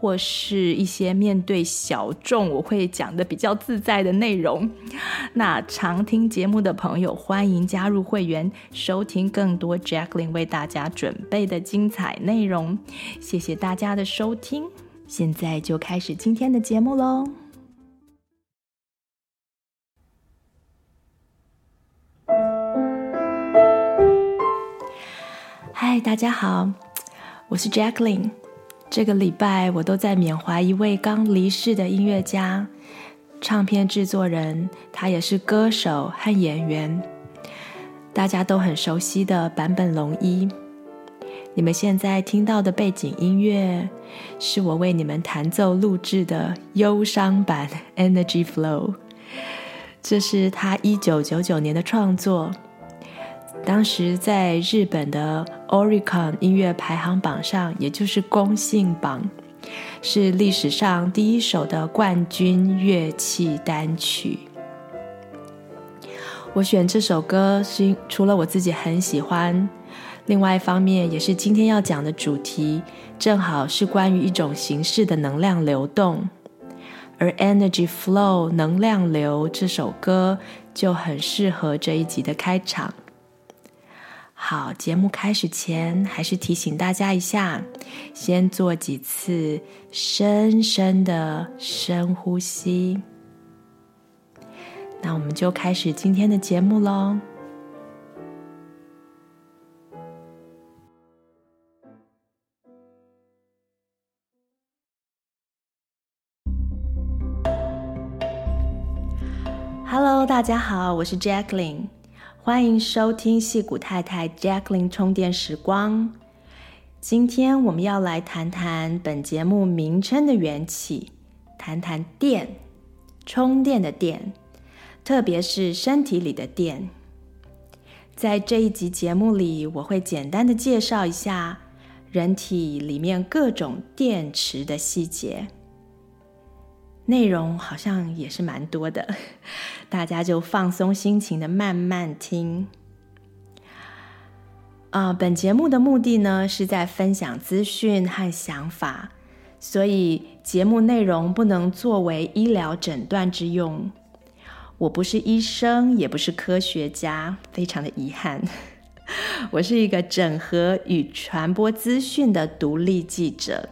或是一些面对小众，我会讲得比较自在的内容。那常听节目的朋友，欢迎加入会员，收听更多 Jacqueline 为大家准备的精彩内容。谢谢大家的收听，现在就开始今天的节目喽。嗨，大家好，我是 Jacqueline。这个礼拜我都在缅怀一位刚离世的音乐家、唱片制作人，他也是歌手和演员，大家都很熟悉的坂本龙一。你们现在听到的背景音乐，是我为你们弹奏录制的忧伤版《Energy Flow》，这是他一九九九年的创作。当时在日本的 Oricon 音乐排行榜上，也就是公信榜，是历史上第一首的冠军乐器单曲。我选这首歌是除了我自己很喜欢，另外一方面也是今天要讲的主题，正好是关于一种形式的能量流动，而 Energy Flow 能量流这首歌就很适合这一集的开场。好，节目开始前，还是提醒大家一下，先做几次深深的深呼吸。那我们就开始今天的节目喽。Hello，大家好，我是 Jacqueline。欢迎收听戏谷太太 Jacqueline 充电时光。今天我们要来谈谈本节目名称的缘起，谈谈电，充电的电，特别是身体里的电。在这一集节目里，我会简单的介绍一下人体里面各种电池的细节。内容好像也是蛮多的，大家就放松心情的慢慢听。啊、本节目的目的呢，是在分享资讯和想法，所以节目内容不能作为医疗诊断之用。我不是医生，也不是科学家，非常的遗憾。我是一个整合与传播资讯的独立记者。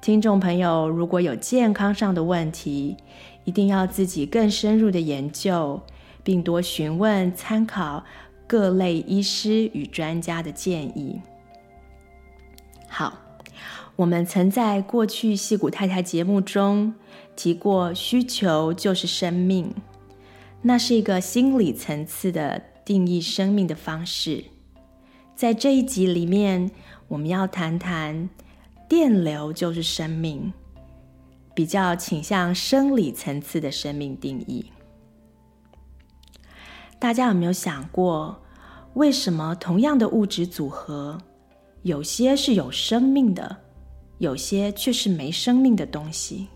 听众朋友，如果有健康上的问题，一定要自己更深入的研究，并多询问、参考各类医师与专家的建议。好，我们曾在过去戏骨太太节目中提过，需求就是生命，那是一个心理层次的定义生命的方式。在这一集里面，我们要谈谈。电流就是生命，比较倾向生理层次的生命定义。大家有没有想过，为什么同样的物质组合，有些是有生命的，有些却是没生命的东西？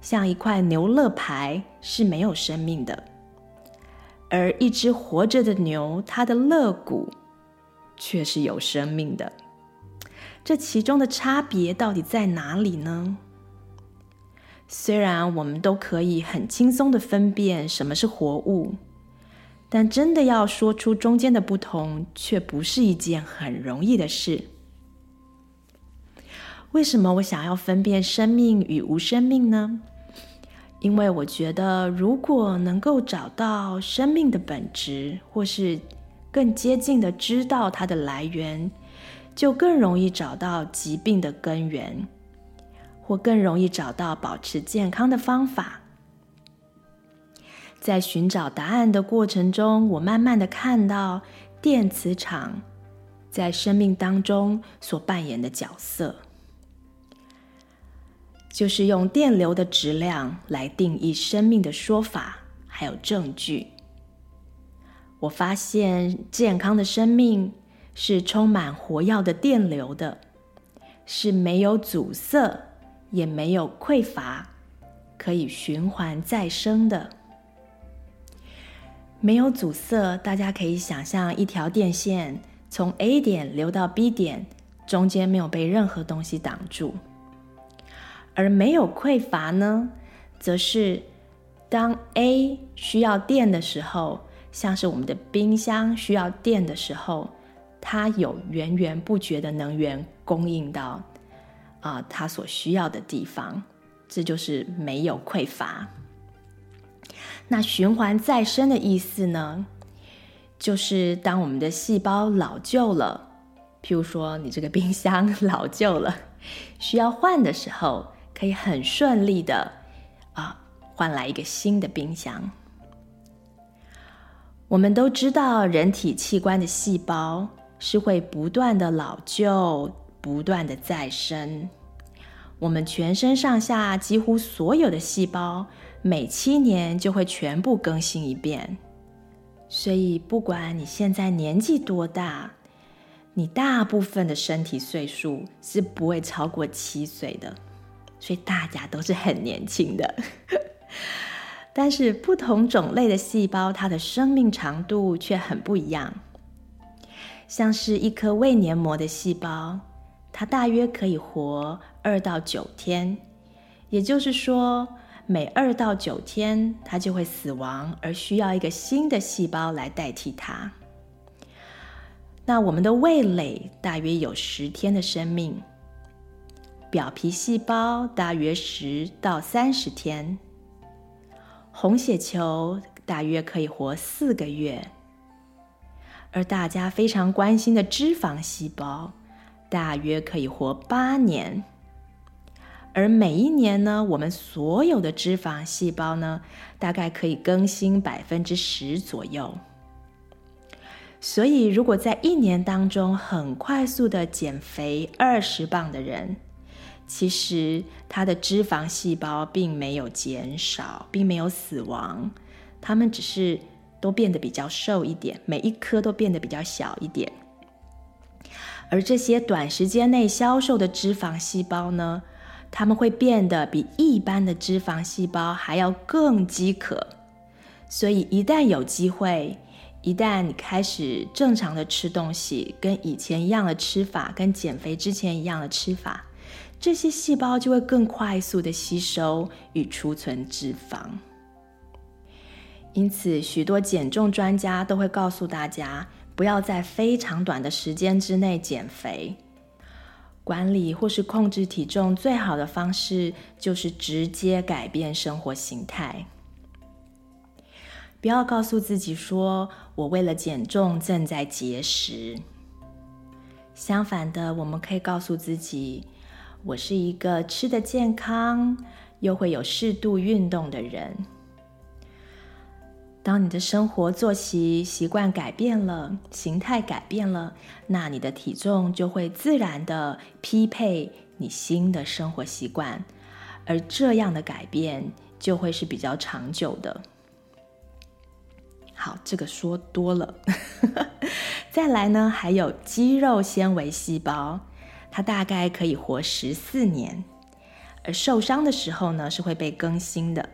像一块牛肋排是没有生命的，而一只活着的牛，它的肋骨却是有生命的。这其中的差别到底在哪里呢？虽然我们都可以很轻松地分辨什么是活物，但真的要说出中间的不同，却不是一件很容易的事。为什么我想要分辨生命与无生命呢？因为我觉得，如果能够找到生命的本质，或是更接近地知道它的来源。就更容易找到疾病的根源，或更容易找到保持健康的方法。在寻找答案的过程中，我慢慢的看到电磁场在生命当中所扮演的角色。就是用电流的质量来定义生命的说法，还有证据。我发现健康的生命是充满活跃的电流的，是没有阻塞，也没有匮乏，可以循环再生的。没有阻塞，大家可以想象一条电线从 A 点流到 B 点，中间没有被任何东西挡住。而没有匮乏呢，则是当 A 需要电的时候。像是我们的冰箱需要电的时候，它有源源不绝的能源供应到啊、它所需要的地方，这就是没有匮乏。那循环再生的意思呢，就是当我们的细胞老旧了，譬如说你这个冰箱 老旧了，需要换的时候，可以很顺利的啊换来一个新的冰箱。我们都知道，人体器官的细胞是会不断的老旧、不断的再生。我们全身上下几乎所有的细胞，每七年就会全部更新一遍。所以，不管你现在年纪多大，你大部分的身体岁数是不会超过七岁的，所以大家都是很年轻的。但是不同种类的细胞，它的生命长度却很不一样。像是一颗胃黏膜的细胞，它大约可以活二到九天，也就是说，每二到九天它就会死亡，而需要一个新的细胞来代替它。那我们的味蕾大约有十天的生命，表皮细胞大约十到三十天。红血球大约可以活四个月，而大家非常关心的脂肪细胞大约可以活八年。而每一年呢，我们所有的脂肪细胞呢，大概可以更新百分之十左右。所以，如果在一年当中很快速的减肥二十磅的人，其实，他的脂肪细胞并没有减少，并没有死亡，他们只是都变得比较瘦一点，每一颗都变得比较小一点。而这些短时间内消瘦的脂肪细胞呢，它们会变得比一般的脂肪细胞还要更饥渴。所以，一旦有机会，一旦你开始正常的吃东西，跟以前一样的吃法，跟减肥之前一样的吃法。这些细胞就会更快速的吸收与储存脂肪，因此许多减重专家都会告诉大家，不要在非常短的时间之内减肥。管理或是控制体重最好的方式就是直接改变生活形态。不要告诉自己说，我为了减重正在节食。相反的，我们可以告诉自己，我是一个吃得健康，又会有适度运动的人。当你的生活作息习惯改变了，形态改变了，那你的体重就会自然的匹配你新的生活习惯，而这样的改变就会是比较长久的。好，这个说多了。再来呢，还有肌肉纤维细胞。它大概可以活十四年，而受伤的时候呢，是会被更新的。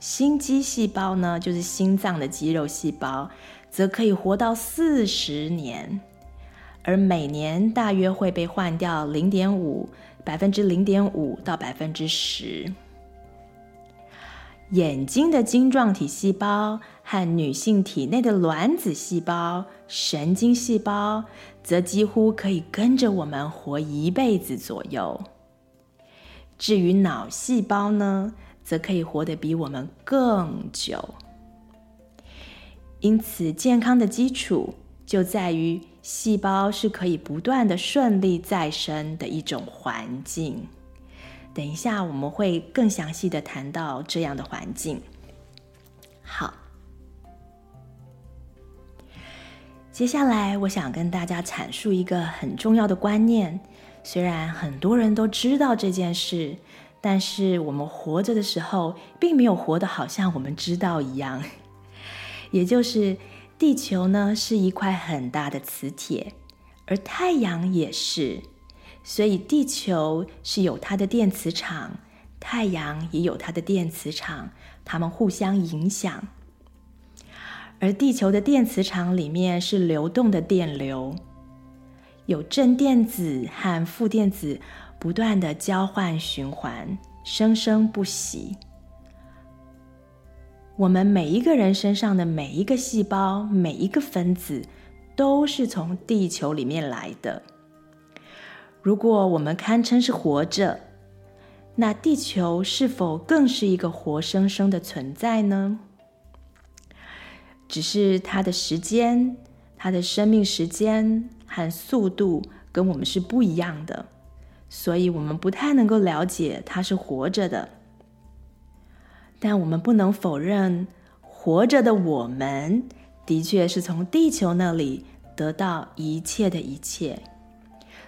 心肌细胞呢，就是心脏的肌肉细胞，则可以活到四十年，而每年大约会被换掉零点五百分之零点五到百分之十。眼睛的晶状体细胞和女性体内的卵子细胞、神经细胞，则几乎可以跟着我们活一辈子左右。至于脑细胞呢，则可以活得比我们更久。因此，健康的基础就在于细胞是可以不断的顺利再生的一种环境。等一下，我们会更详细的谈到这样的环境。好，接下来我想跟大家阐述一个很重要的观念。虽然很多人都知道这件事，但是我们活着的时候，并没有活得好像我们知道一样。也就是地球呢，是一块很大的磁铁，而太阳也是，所以地球是有它的电磁场，太阳也有它的电磁场，它们互相影响。而地球的电磁场里面是流动的电流，有正电子和负电子不断的交换循环，生生不息。我们每一个人身上的每一个细胞、每一个分子，都是从地球里面来的。如果我们堪称是活着，那地球是否更是一个活生生的存在呢？只是它的时间、它的生命时间和速度跟我们是不一样的，所以我们不太能够了解它是活着的。但我们不能否认，活着的我们的确是从地球那里得到一切的一切，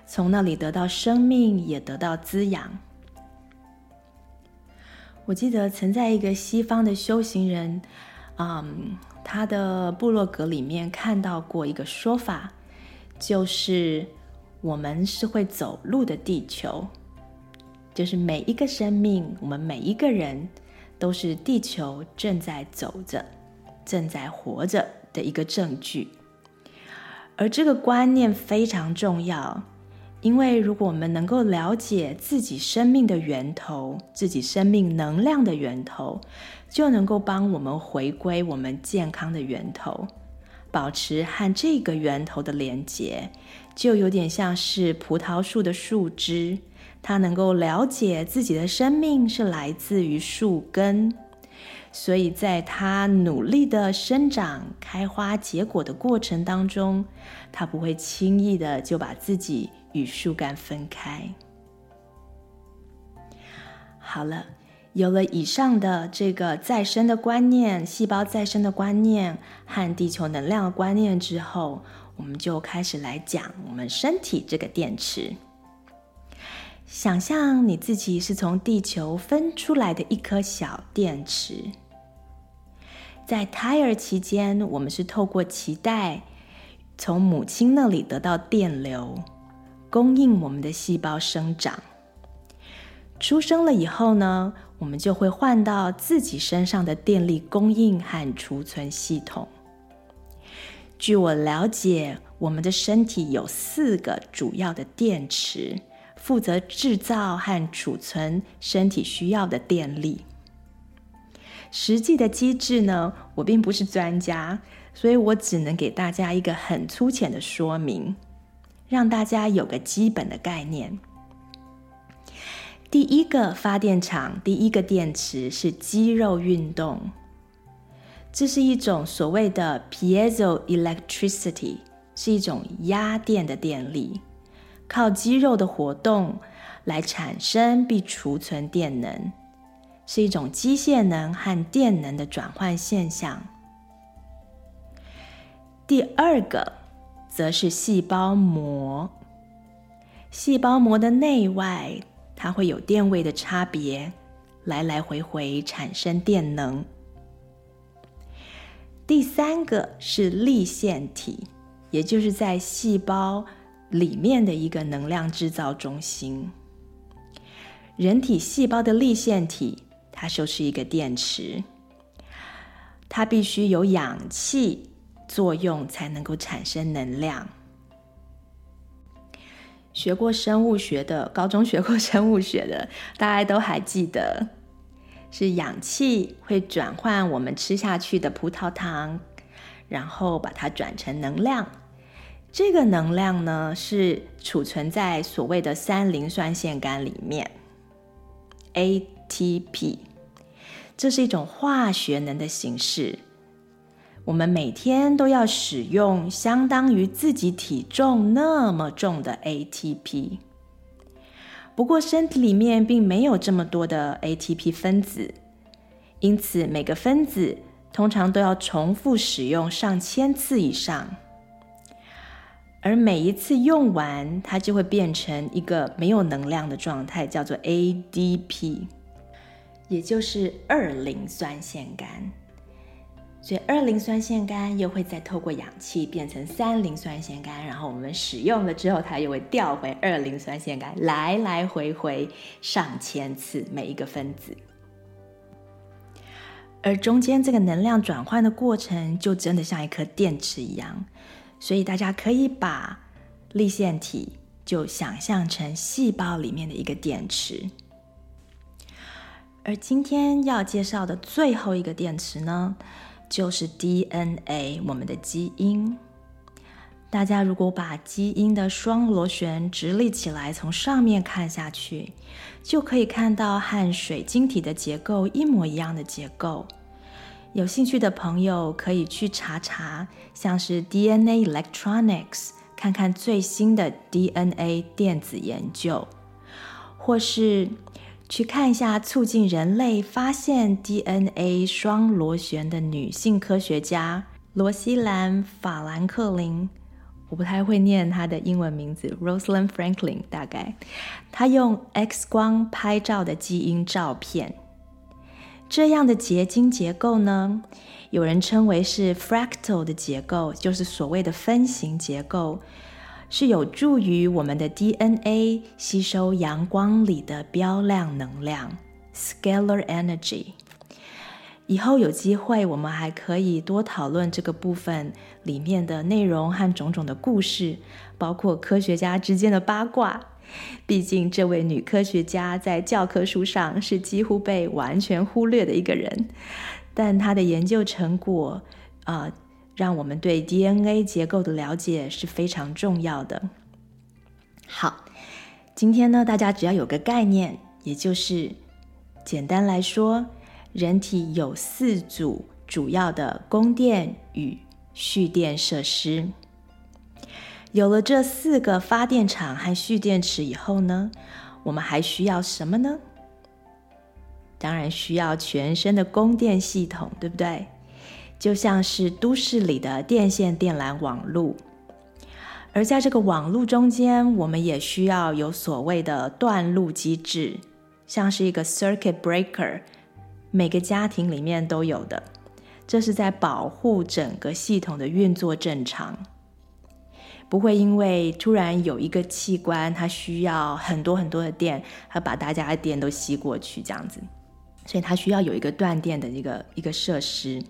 从那里得到生命，也得到滋养。我记得曾在一个西方的修行人，嗯。他的部落格里面看到过一个说法，就是我们是会走路的地球，就是每一个生命，我们每一个人都是地球正在走着、正在活着的一个证据。而这个观念非常重要，因为如果我们能够了解自己生命的源头，自己生命能量的源头。就能够帮我们回归我们健康的源头，保持和这个源头的连接，就有点像是葡萄树的树枝，它能够了解自己的生命是来自于树根，所以在它努力的生长、开花、结果的过程当中，它不会轻易的就把自己与树干分开。好了。有了以上的这个再生的观念、细胞再生的观念和地球能量的观念之后，我们就开始来讲我们身体这个电池。想象你自己是从地球分出来的一颗小电池，在胎儿期间，我们是透过脐带从母亲那里得到电流，供应我们的细胞生长。出生了以后呢，我们就会换到自己身上的电力供应和储存系统。据我了解，我们的身体有四个主要的电池，负责制造和储存身体需要的电力。实际的机制呢，我并不是专家，所以我只能给大家一个很粗浅的说明，让大家有个基本的概念。第一个发电厂，第一个电池是肌肉运动，这是一种所谓的 piezoelectricity，是一种压电的电力，靠肌肉的活动来产生并储存电能，是一种机械能和电能的转换现象。第二个则是细胞膜，细胞膜的内外。它会有电位的差别，来来回回产生电能。第三个是粒线体，也就是在细胞里面的一个能量制造中心。人体细胞的粒线体，它就是一个电池，它必须有氧气作用才能够产生能量。学过生物学的，高中学过生物学的，大家都还记得，是氧气会转换我们吃下去的葡萄糖，然后把它转成能量。这个能量呢，是储存在所谓的三磷酸腺苷里面，ATP，这是一种化学能的形式。我们每天都要使用相当于自己体重那么重的 ATP，不过身体里面并没有这么多的 ATP 分子，因此每个分子通常都要重复使用上千次以上。而每一次用完，它就会变成一个没有能量的状态，叫做 ADP，也就是二磷酸腺苷。所以二磷酸腺苷又会再透过氧气变成三磷酸腺苷，然后我们使用了之后，它又会调回二磷酸腺苷，来来回回上千次每一个分子。而中间这个能量转换的过程，就真的像一颗电池一样。所以大家可以把立线体就想象成细胞里面的一个电池。而今天要介绍的最后一个电池呢，就是 DNA，我们的基因。大家如果把基因的双螺旋直立起来，从上面看下去，就可以看到和水晶体的结构一模一样的结构。有兴趣的朋友可以去查查，像是 DNA Electronics，看看最新的 DNA 电子研究，或是。去看一下促进人类发现 DNA 双螺旋的女性科学家罗西兰·法兰克林，我不太会念她的英文名字，Rosalind Franklin，大概。她用 X 光拍照的基因照片，这样的结晶结构呢，有人称为是 fractal 的结构，就是所谓的分形结构。是有助于我们的 DNA 吸收阳光里的标量能量 （scalar energy）。以后有机会，我们还可以多讨论这个部分里面的内容和种种的故事，包括科学家之间的八卦。毕竟，这位女科学家在教科书上是几乎被完全忽略的一个人，但她的研究成果，啊、让我们对 DNA 结构的了解是非常重要的。好，今天呢，大家只要有个概念，也就是简单来说，人体有四组主要的供电与蓄电设施。有了这四个发电厂和蓄电池以后呢，我们还需要什么呢？当然需要全身的供电系统，对不对？就像是都市里的电线电缆网路，而在这个网路中间，我们也需要有所谓的断路机制，像是一个 circuit breaker，每个家庭里面都有的，这是在保护整个系统的运作正常，不会因为突然有一个器官它需要很多很多的电，它把大家的电都吸过去这样子，所以它需要有一个断电的一个一个设施。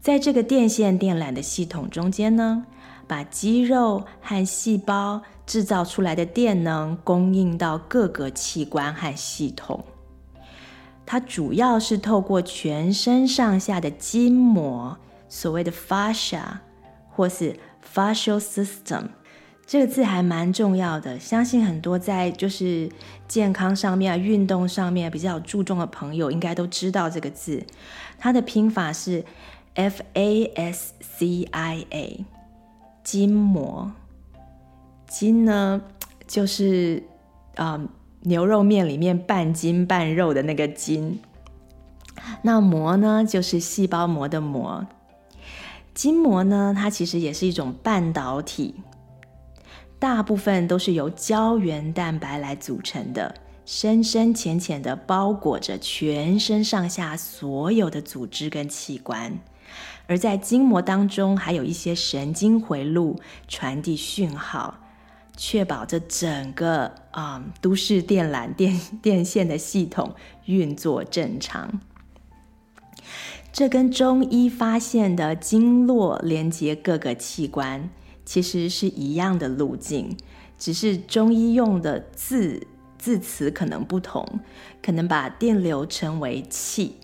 在这个电线电缆的系统中间呢，把肌肉和细胞制造出来的电能供应到各个器官和系统。它主要是透过全身上下的筋膜，所谓的 fascia 或是 fascial system，这个字还蛮重要的。相信很多在就是健康上面、运动上面比较注重的朋友，应该都知道这个字。它的拼法是。F A S C I A，筋膜，筋呢就是啊、呃、牛肉面里面半筋半肉的那个筋，那膜呢就是细胞膜的膜。筋膜呢，它其实也是一种半导体，大部分都是由胶原蛋白来组成的，深深浅浅的包裹着全身上下所有的组织跟器官。而在筋膜当中，还有一些神经回路传递讯号，确保这整个啊、都市电缆电电线的系统运作正常。这跟中医发现的经络连接各个器官其实是一样的路径，只是中医用的字字词可能不同，可能把电流称为气。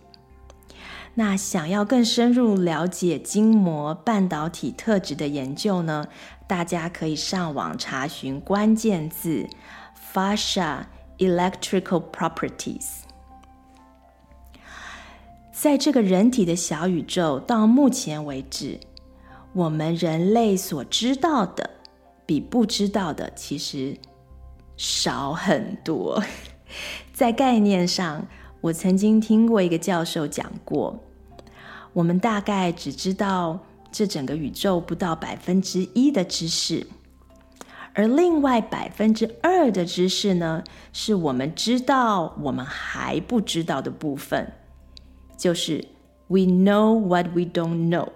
那想要更深入了解筋膜半导体特质的研究呢，大家可以上网查询关键字 “fascia electrical properties”。在这个人体的小宇宙，到目前为止，我们人类所知道的比不知道的其实少很多。在概念上，我曾经听过一个教授讲过，我们大概只知道这整个宇宙不到百分之一的知识，而另外百分之二的知识呢，是我们知道我们还不知道的部分，就是 we know what we don't know。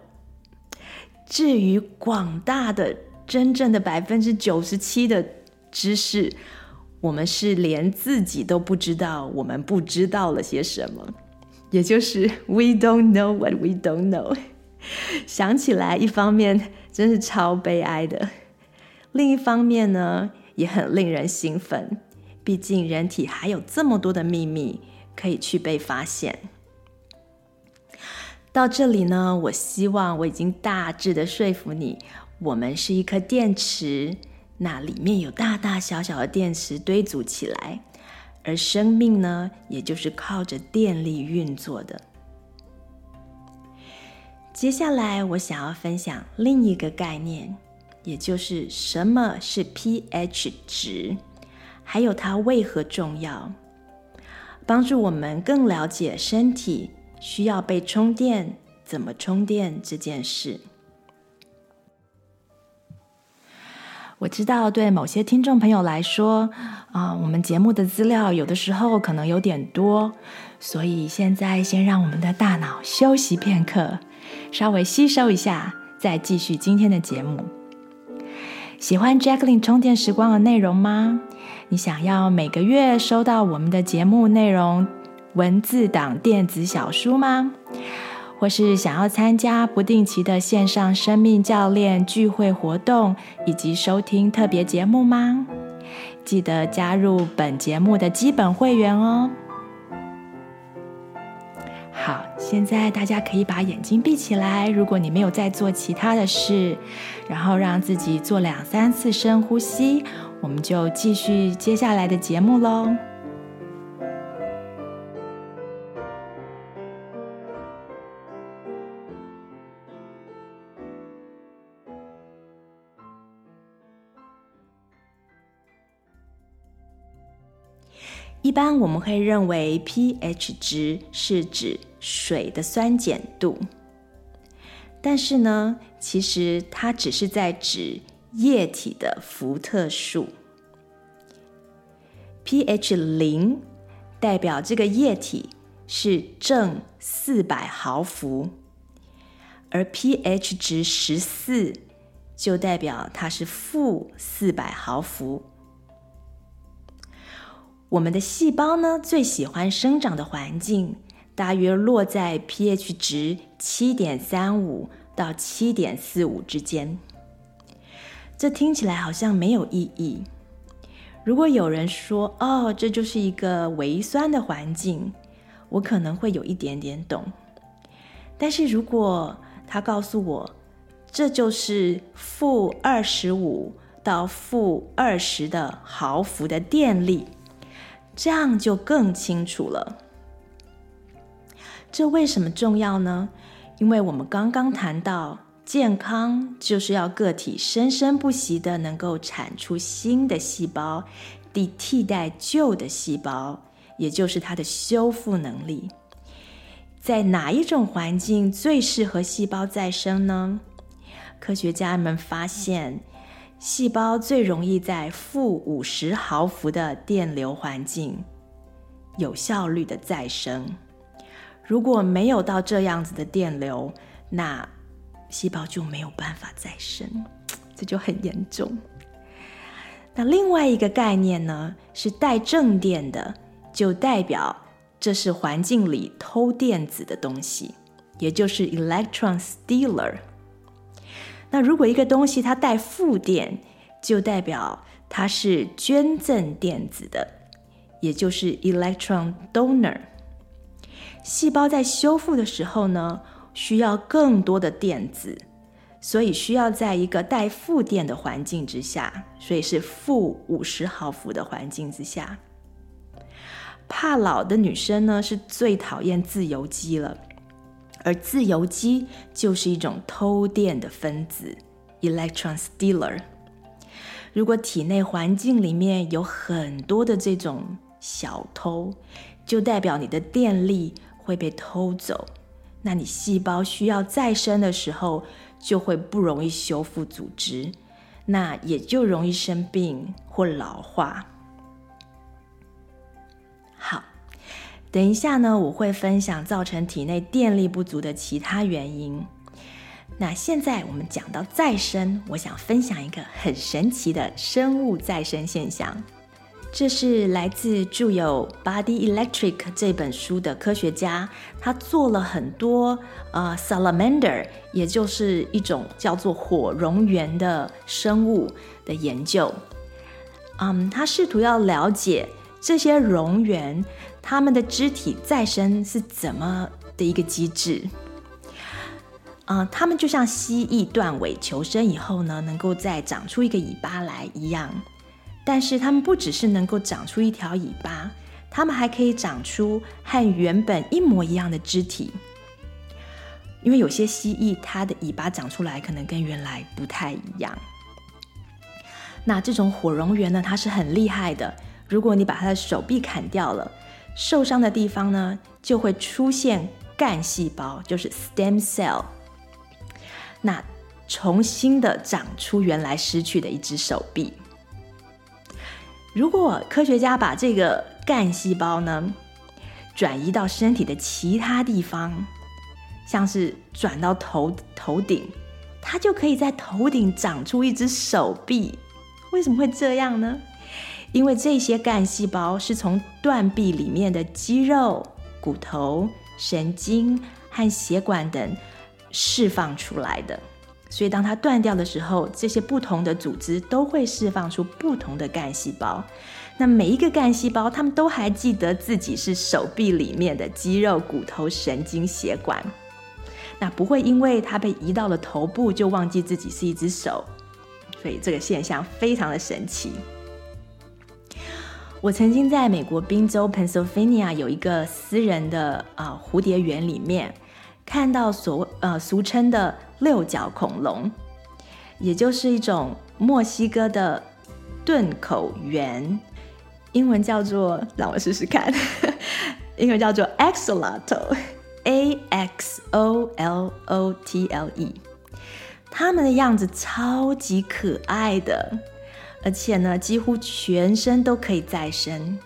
至于广大的真正的百分之九十七的知识，我们是连自己都不知道我们不知道了些什么，也就是 we don't know what we don't know。想起来，一方面真是超悲哀的，另一方面呢，也很令人兴奋。毕竟人体还有这么多的秘密可以去被发现。到这里呢，我希望我已经大致的说服你，我们是一颗电池，那里面有大大小小的电池堆组起来，而生命呢，也就是靠着电力运作的。接下来，我想要分享另一个概念，也就是什么是 pH 值，还有它为何重要，帮助我们更了解身体需要被充电、怎么充电这件事。我知道，对某些听众朋友来说，啊、我们节目的资料有的时候可能有点多，所以现在先让我们的大脑休息片刻。稍微吸收一下，再继续今天的节目。喜欢 Jacqueline 充电时光的内容吗？你想要每个月收到我们的节目内容文字档电子小书吗？或是想要参加不定期的线上生命教练聚会活动，以及收听特别节目吗？记得加入本节目的基本会员哦。好，现在大家可以把眼睛闭起来。如果你没有在做其他的事，然后让自己做两三次深呼吸，我们就继续接下来的节目喽。一般我们会认为 pH 值是指水的酸碱度，但是呢，其实它只是在指液体的伏特数。pH 零代表这个液体是正四百毫伏，而 pH 值十四就代表它是负四百毫伏。我们的细胞呢，最喜欢生长的环境大约落在 pH 值七点三五到七点四五之间。这听起来好像没有意义。如果有人说：“哦，这就是一个微酸的环境”，我可能会有一点点懂。但是如果他告诉我，这就是负二十五到负二十的毫伏的电力。这样就更清楚了。这为什么重要呢？因为我们刚刚谈到，健康就是要个体生生不息的能够产出新的细胞，替替代旧的细胞，也就是它的修复能力。在哪一种环境最适合细胞再生呢？科学家们发现。细胞最容易在负五十毫伏的电流环境有效率的再生。如果没有到这样子的电流，那细胞就没有办法再生，这就很严重。那另外一个概念呢，是带正电的，就代表这是环境里偷电子的东西，也就是 electron stealer。那如果一个东西它带负电，就代表它是捐赠电子的，也就是 electron donor。细胞在修复的时候呢，需要更多的电子，所以需要在一个带负电的环境之下，所以是负五十毫伏的环境之下。怕老的女生呢，是最讨厌自由基了。而自由基就是一种偷电的分子，electron stealer。如果体内环境里面有很多的这种小偷，就代表你的电力会被偷走。那你细胞需要再生的时候，就会不容易修复组织，那也就容易生病或老化。等一下呢，我会分享造成体内电力不足的其他原因。那现在我们讲到再生，我想分享一个很神奇的生物再生现象。这是来自著有《Body Electric》这本书的科学家，他做了很多呃 salamander，也就是一种叫做火蠑螈的生物的研究。嗯，他试图要了解这些蠑螈它们的肢体再生是怎么的一个机制。啊、呃，它们就像蜥蜴断尾求生以后呢，能够再长出一个尾巴来一样。但是它们不只是能够长出一条尾巴，它们还可以长出和原本一模一样的肢体。因为有些蜥蜴它的尾巴长出来可能跟原来不太一样。那这种火蠑螈呢，它是很厉害的。如果你把它的手臂砍掉了，受伤的地方呢，就会出现干细胞，就是 stem cell。那重新的长出原来失去的一只手臂。如果科学家把这个干细胞呢，转移到身体的其他地方，像是转到头头顶，它就可以在头顶长出一只手臂。为什么会这样呢？因为这些干细胞是从断臂里面的肌肉、骨头、神经和血管等。释放出来的，所以当它断掉的时候，这些不同的组织都会释放出不同的干细胞。那每一个干细胞，他们都还记得自己是手臂里面的肌肉、骨头、神经、血管。那不会因为它被移到了头部就忘记自己是一只手。所以这个现象非常的神奇。我曾经在美国宾州 Pennsylvania 有一个私人的啊、蝴蝶园里面。看到所谓呃俗称的六角恐龙，也就是一种墨西哥的钝口螈，英文叫做，让我试试看，英文叫做 axolotl，A X O L O T L E，它们的样子超级可爱的，而且呢，几乎全身都可以再生。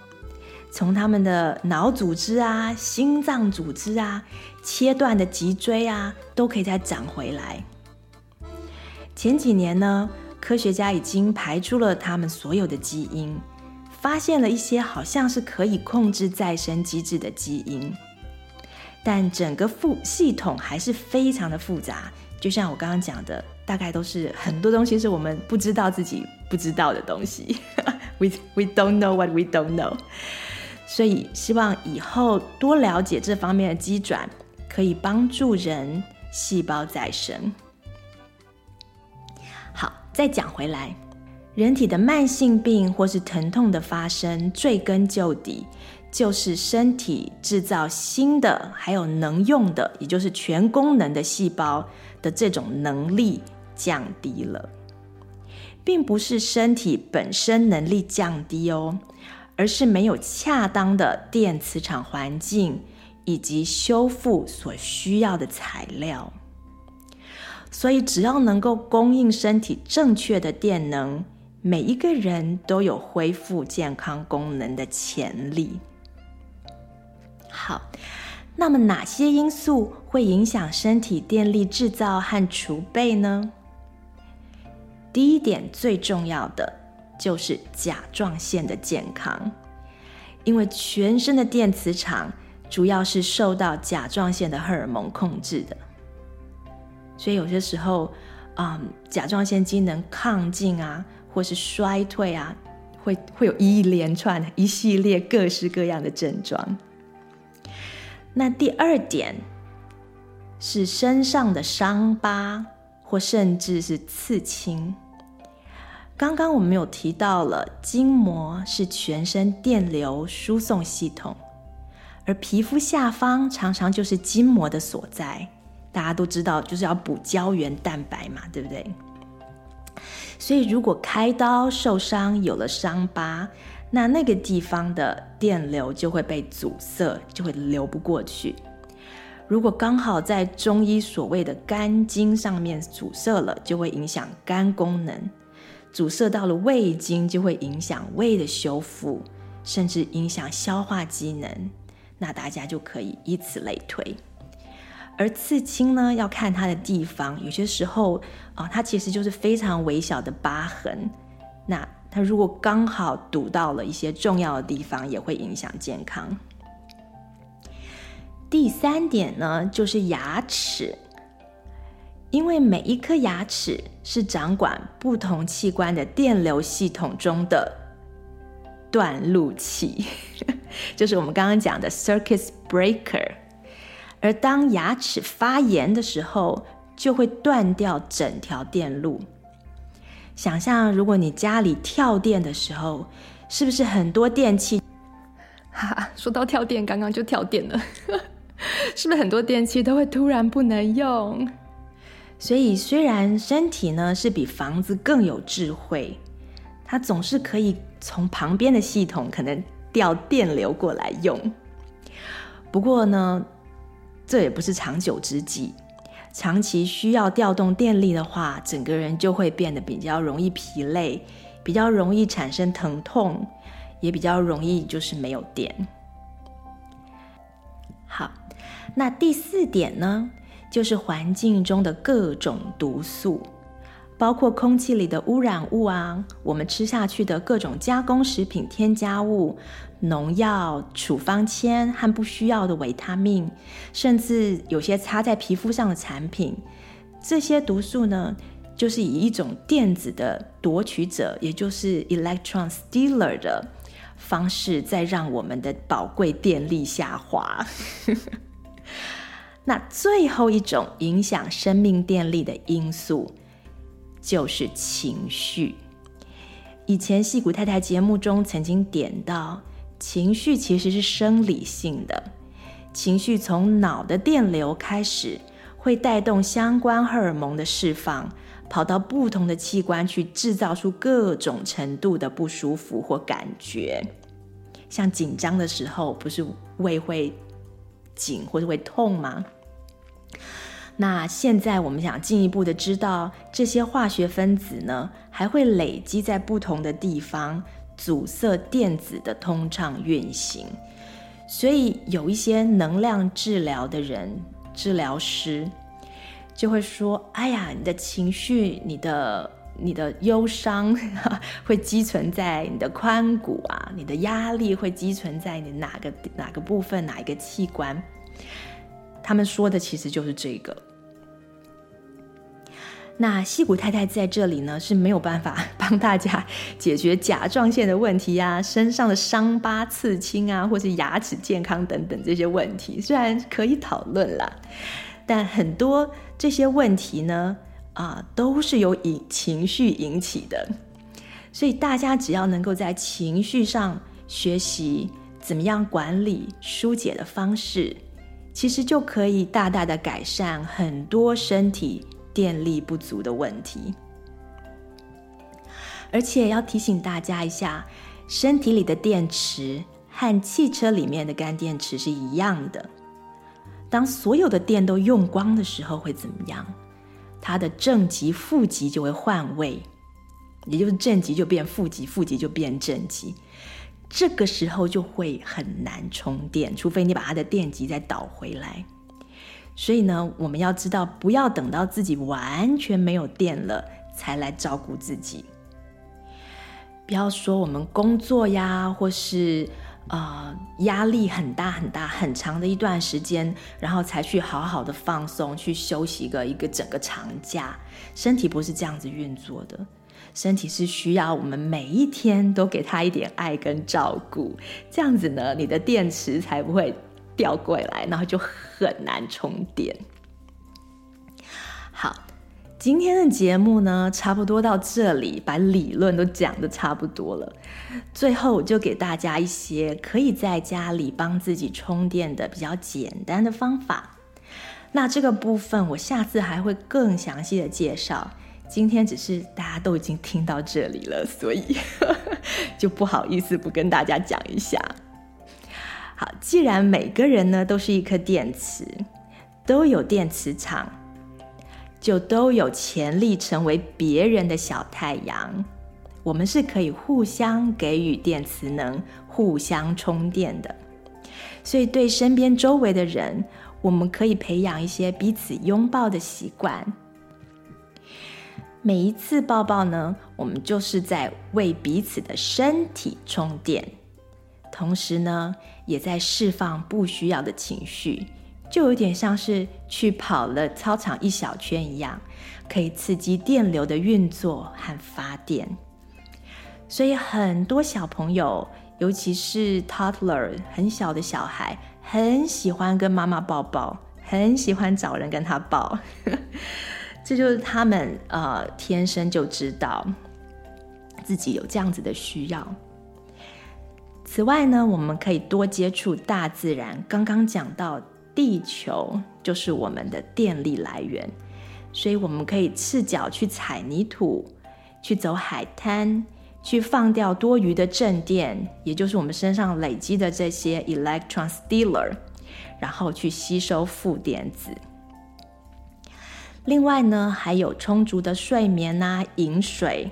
从他们的脑组织啊、心脏组织啊、切断的脊椎啊，都可以再长回来。前几年呢，科学家已经排出了他们所有的基因，发现了一些好像是可以控制再生机制的基因，但整个复系统还是非常的复杂。就像我刚刚讲的，大概都是很多东西是我们不知道自己不知道的东西。We we don't know what we don't know. 所以，希望以后多了解这方面的机转，可以帮助人细胞再生。好，再讲回来，人体的慢性病或是疼痛的发生，追根究底，就是身体制造新的还有能用的，也就是全功能的细胞的这种能力降低了，并不是身体本身能力降低哦。而是没有恰当的电磁场环境以及修复所需要的材料，所以只要能够供应身体正确的电能，每一个人都有恢复健康功能的潜力。好，那么哪些因素会影响身体电力制造和储备呢？第一点最重要的。就是甲状腺的健康，因为全身的电磁场主要是受到甲状腺的荷尔蒙控制的，所以有些时候，嗯，甲状腺机能亢进啊，或是衰退啊，会会有一连串、一系列各式各样的症状。那第二点是身上的伤疤，或甚至是刺青。刚刚我们有提到了，筋膜是全身电流输送系统，而皮肤下方常常就是筋膜的所在。大家都知道，就是要补胶原蛋白嘛，对不对？所以如果开刀受伤有了伤疤，那那个地方的电流就会被阻塞，就会流不过去。如果刚好在中医所谓的肝经上面阻塞了，就会影响肝功能；阻塞到了胃经，就会影响胃的修复，甚至影响消化机能。那大家就可以以此类推。而刺青呢，要看它的地方，有些时候啊、它其实就是非常微小的疤痕。那它如果刚好堵到了一些重要的地方，也会影响健康。第三点呢，就是牙齿，因为每一颗牙齿是掌管不同器官的电流系统中的断路器，就是我们刚刚讲的 circuit breaker。而当牙齿发炎的时候，就会断掉整条电路。想象如果你家里跳电的时候，是不是很多电器？哈，说到跳电，刚刚就跳电了。是不是很多电器都会突然不能用？所以虽然身体呢是比房子更有智慧，它总是可以从旁边的系统可能调电流过来用。不过呢，这也不是长久之计。长期需要调动电力的话，整个人就会变得比较容易疲累，比较容易产生疼痛，也比较容易就是没有电。那第四点呢，就是环境中的各种毒素，包括空气里的污染物啊，我们吃下去的各种加工食品添加物、农药、处方签和不需要的维他命，甚至有些擦在皮肤上的产品，这些毒素呢，就是以一种电子的夺取者，也就是 electron stealer 的方式，在让我们的宝贵电力下滑。那最后一种影响生命电力的因素，就是情绪。以前矽谷太太节目中曾经点到，情绪其实是生理性的，情绪从脑的电流开始，会带动相关荷尔蒙的释放，跑到不同的器官去制造出各种程度的不舒服或感觉。像紧张的时候，不是胃会紧或者会痛吗？那现在我们想进一步的知道，这些化学分子呢，还会累积在不同的地方，阻塞电子的通畅运行。所以有一些能量治疗的人，治疗师就会说：“哎呀，你的情绪，你的你的忧伤 会积存在你的髋骨啊，你的压力会积存在你哪个哪个部分，哪一个器官。”他们说的其实就是这个。那矽谷太太在这里呢，是没有办法 帮大家解决甲状腺的问题啊、身上的伤疤、刺青啊，或是牙齿健康等等这些问题。虽然可以讨论啦，但很多这些问题呢，啊，都是由引情绪引起的。所以大家只要能够在情绪上学习怎么样管理、疏解的方式。其实就可以大大的改善很多身体电力不足的问题，而且要提醒大家一下，身体里的电池和汽车里面的干电池是一样的。当所有的电都用光的时候，会怎么样？它的正极、负极就会换位，也就是正极就变负极，负极就变正极。这个时候就会很难充电，除非你把它的电极再导回来。所以呢，我们要知道，不要等到自己完全没有电了才来照顾自己。不要说我们工作呀，或是呃压力很大很大很长的一段时间，然后才去好好的放松，去休息个一个整个长假。身体不是这样子运作的。身体是需要我们每一天都给他一点爱跟照顾，这样子呢，你的电池才不会掉过来，然后就很难充电。今天的节目呢，差不多到这里，把理论都讲得差不多了。最后，我就给大家一些可以在家里帮自己充电的比较简单的方法。那这个部分，我下次还会更详细的介绍。今天只是大家都已经听到这里了，所以 就不好意思不跟大家讲一下。好，既然每个人呢都是一颗电池，都有电磁场，就都有潜力成为别人的小太阳。我们是可以互相给予电磁能，互相充电的。所以，对身边周围的人，我们可以培养一些彼此拥抱的习惯。每一次抱抱呢，我们就是在为彼此的身体充电，同时呢，也在释放不需要的情绪，就有点像是去跑了操场一小圈一样，可以刺激电流的运作和发电。所以很多小朋友，尤其是 toddler 很小的小孩，很喜欢跟妈妈抱抱，很喜欢找人跟他抱。这就是他们呃天生就知道自己有这样子的需要。此外呢，我们可以多接触大自然。刚刚讲到地球就是我们的电力来源，所以我们可以赤脚去踩泥土，去走海滩。去放掉多余的正电，也就是我们身上累积的这些 electron stealer，然后去吸收负电子。另外呢，还有充足的睡眠呐、啊，饮水，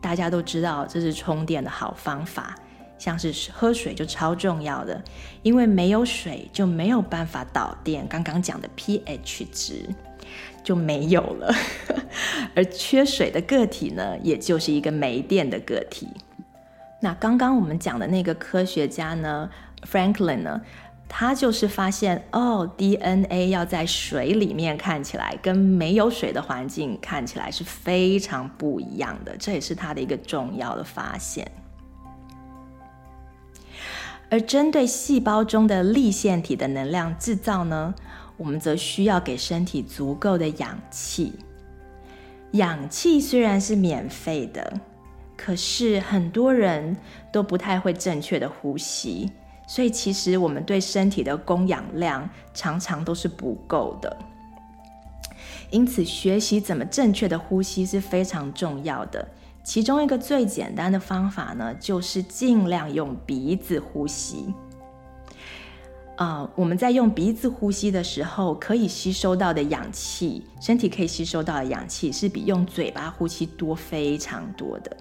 大家都知道这是充电的好方法。像是喝水就超重要的，因为没有水就没有办法导电。刚刚讲的 pH 值。就没有了，而缺水的个体呢，也就是一个没电的个体。那刚刚我们讲的那个科学家呢，Franklin 呢，他就是发现哦，DNA 要在水里面看起来跟没有水的环境看起来是非常不一样的，这也是他的一个重要的发现。而针对细胞中的粒线体的能量制造呢，我们则需要给身体足够的氧气。氧气虽然是免费的，可是很多人都不太会正确的呼吸，所以其实我们对身体的供氧量常常都是不够的。因此，学习怎么正确的呼吸是非常重要的。其中一个最简单的方法呢，就是尽量用鼻子呼吸。啊我们在用鼻子呼吸的时候，可以吸收到的氧气，身体可以吸收到的氧气是比用嘴巴呼吸多非常多的。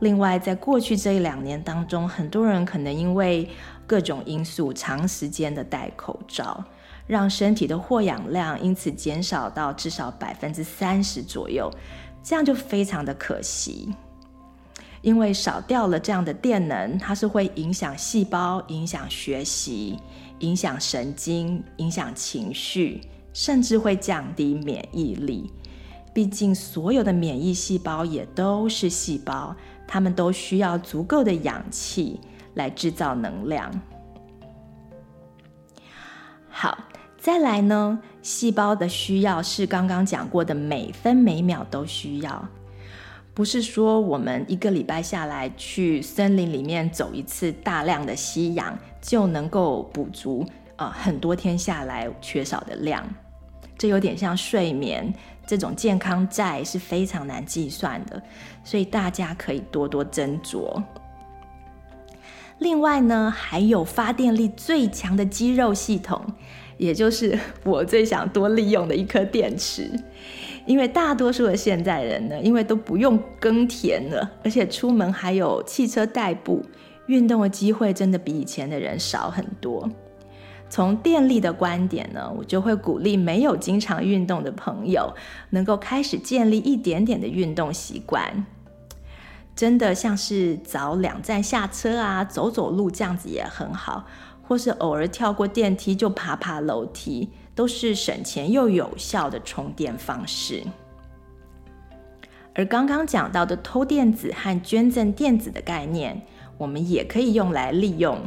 另外，在过去这一两年当中，很多人可能因为各种因素，长时间的戴口罩，让身体的获氧量因此减少到至少百分之三十左右，这样就非常的可惜。因为少掉了这样的电能，它是会影响细胞、影响学习、影响神经、影响情绪，甚至会降低免疫力。毕竟，所有的免疫细胞也都是细胞，它们都需要足够的氧气来制造能量。好，再来呢，细胞的需要是刚刚讲过的，每分每秒都需要。不是说我们一个礼拜下来去森林里面走一次，大量的吸氧就能够补足呃很多天下来缺少的量，这有点像睡眠这种健康债是非常难计算的，所以大家可以多多斟酌。另外呢，还有发电力最强的肌肉系统，也就是 我最想多利用的一颗电池。因为大多数的现代人呢，因为都不用耕田了，而且出门还有汽车代步，运动的机会真的比以前的人少很多。从电力的观点呢，我就会鼓励没有经常运动的朋友，能够开始建立一点点的运动习惯。真的像是早两站下车啊，走走路这样子也很好，或是偶尔跳过电梯就爬爬楼梯。都是省钱又有效的充电方式，而刚刚讲到的偷电子和捐赠电子的概念，我们也可以用来利用。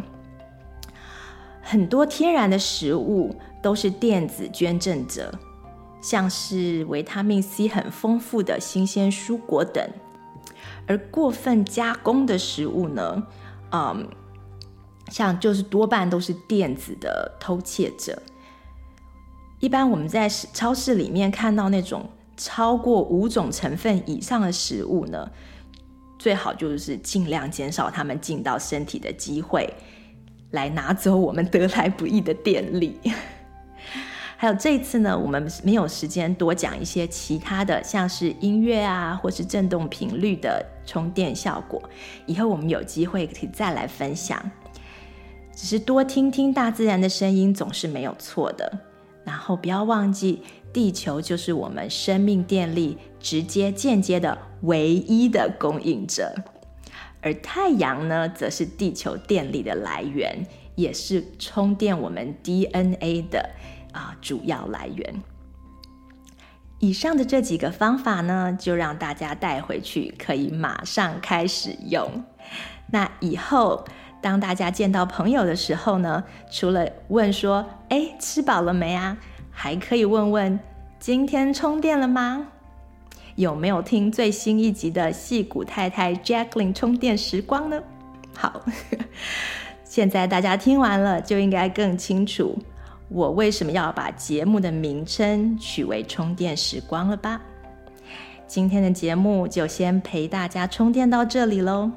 很多天然的食物都是电子捐赠者，像是维他命 C 很丰富的新鲜蔬果等，而过分加工的食物呢，嗯，像就是多半都是电子的偷窃者。一般我们在超市里面看到那种超过五种成分以上的食物呢，最好就是尽量减少它们进到身体的机会，来拿走我们得来不易的电力。还有这一次呢，我们没有时间多讲一些其他的，像是音乐啊，或是振动频率的充电效果。以后我们有机会可以再来分享。只是多听听大自然的声音总是没有错的。然后不要忘记，地球就是我们生命电力直接间接的唯一的供应者，而太阳呢，则是地球电力的来源，也是充电我们 DNA 的啊、主要来源。以上的这几个方法呢，就让大家带回去，可以马上开始用。那以后。当大家见到朋友的时候呢，除了问说“哎，吃饱了没啊”，还可以问问“今天充电了吗？有没有听最新一集的戏骨太太 Jacqueline 充电时光呢？”好，现在大家听完了，就应该更清楚我为什么要把节目的名称取为“充电时光”了吧？今天的节目就先陪大家充电到这里喽，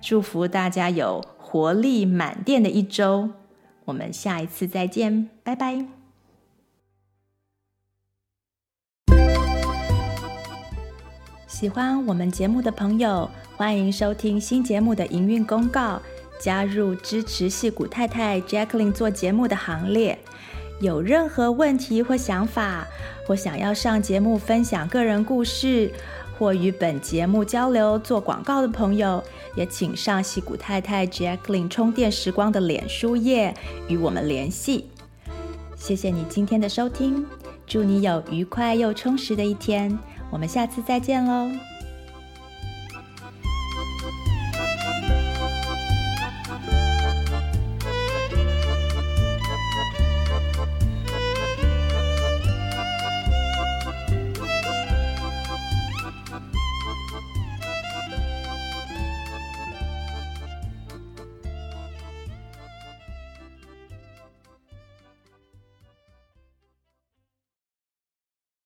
祝福大家有。活力满电的一周，我们下一次再见，拜拜。喜欢我们节目的朋友，欢迎收听新节目的营运公告，加入支持矽谷太太 Jacqueline 做节目的行列。有任何问题或想法，或想要上节目分享个人故事，或与本节目交流、做广告的朋友，也请上西谷太太 Jacqueline 充电时光的脸书页与我们联系。谢谢你今天的收听，祝你有愉快又充实的一天。我们下次再见喽。